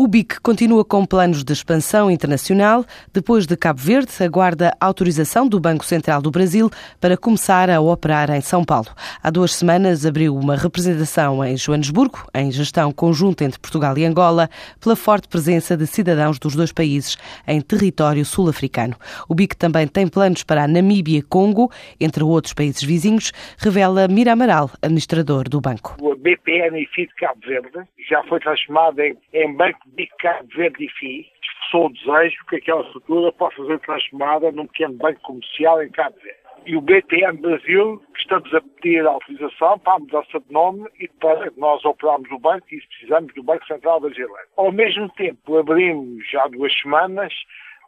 O BIC continua com planos de expansão internacional. Depois de Cabo Verde, aguarda autorização do Banco Central do Brasil para começar a operar em São Paulo. Há duas semanas abriu uma representação em Joanesburgo, em gestão conjunta entre Portugal e Angola, pela forte presença de cidadãos dos dois países em território sul-africano. O BIC também tem planos para a Namíbia e Congo, entre outros países vizinhos, revela Mira Amaral, administrador do banco. O BPNFI de Cabo Verde já foi transformado em Banco de Cabo Verde FI, expressou o desejo que aquela estrutura possa ser transformada num pequeno banco comercial em Cabo Verde. E o BPN Brasil, que estamos a pedir a autorização para a mudança de nome e para nós operarmos o banco e precisamos do Banco Central Brasileiro. Ao mesmo tempo, abrimos já duas semanas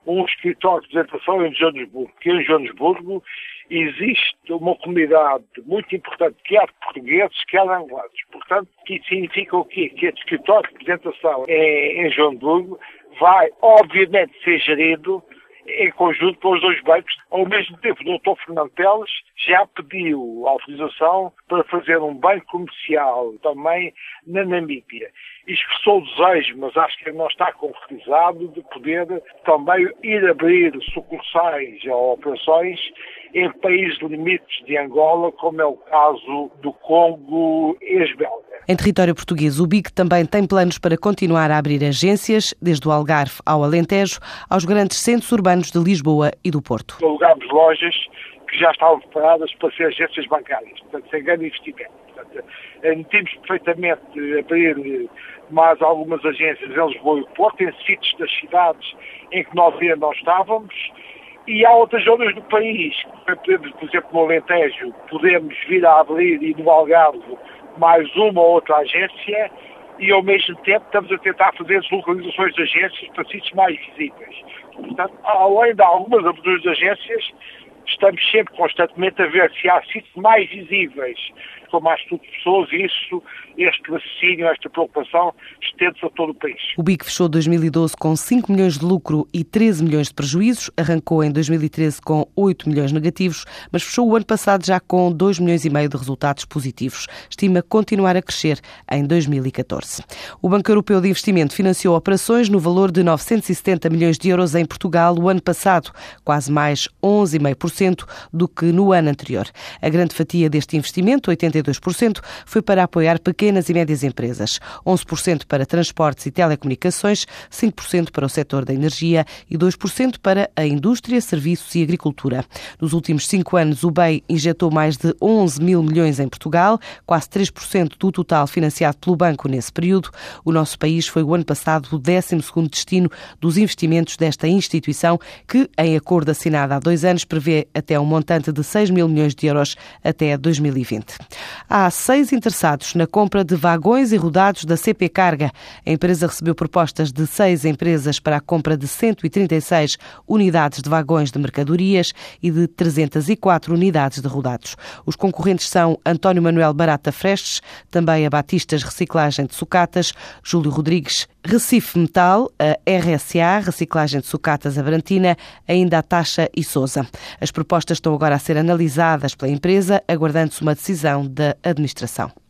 um escritório de representação em Joanesburgo, que em Joanesburgo existe uma comunidade muito importante, quer de portugueses, quer de angolanos. Portanto, que significa o quê? Que este escritório de representação em, em Joanesburgo vai, obviamente, ser gerido em conjunto com os dois bancos. Ao mesmo tempo, o Dr. Fernando Teles já pediu autorização para fazer um banco comercial também na Namíbia. Expressou o desejo, mas acho que não está concretizado, de poder também ir abrir sucursais ou operações em países limites de Angola, como é o caso do Congo ex-belga. Em território português, o BIC também tem planos para continuar a abrir agências, desde o Algarve ao Alentejo, aos grandes centros urbanos de Lisboa e do Porto. Alugamos lojas que já estavam preparadas para ser agências bancárias, portanto, sem grande investimento. Portanto, temos perfeitamente abrir mais algumas agências em Lisboa e Porto, em sítios das cidades em que nós ainda não estávamos, e há outras zonas do país, por exemplo, no Alentejo, podemos vir a abrir e no Algarve mais uma ou outra agência e ao mesmo tempo estamos a tentar fazer deslocalizações de agências para sítios mais visíveis. Portanto, além de algumas aberturas de agências, estamos sempre constantemente a ver se há sítios mais visíveis com mais de pessoas e isso, este raciocínio, esta preocupação, estende-se a todo o país. O BIC fechou 2012 com 5 milhões de lucro e 13 milhões de prejuízos, arrancou em 2013 com 8 milhões negativos, mas fechou o ano passado já com 2 milhões e meio de resultados positivos. Estima continuar a crescer em 2014. O Banco Europeu de Investimento financiou operações no valor de 970 milhões de euros em Portugal o ano passado, quase mais 11,5% do que no ano anterior. A grande fatia deste investimento, 80 42% foi para apoiar pequenas e médias empresas, 11% para transportes e telecomunicações, 5% para o setor da energia e 2% para a indústria, serviços e agricultura. Nos últimos cinco anos, o BEI injetou mais de 11 mil milhões em Portugal, quase 3% do total financiado pelo banco nesse período. O nosso país foi o ano passado o 12º destino dos investimentos desta instituição, que, em acordo assinado há dois anos, prevê até um montante de 6 mil milhões de euros até 2020. Há seis interessados na compra de vagões e rodados da CP Carga. A empresa recebeu propostas de seis empresas para a compra de 136 unidades de vagões de mercadorias e de 304 unidades de rodados. Os concorrentes são António Manuel Barata Frestes, também a Batistas Reciclagem de Sucatas, Júlio Rodrigues Recife Metal, a RSA, Reciclagem de Sucatas Abrantina, ainda a Taxa e Souza. As propostas estão agora a ser analisadas pela empresa, aguardando-se uma decisão da administração.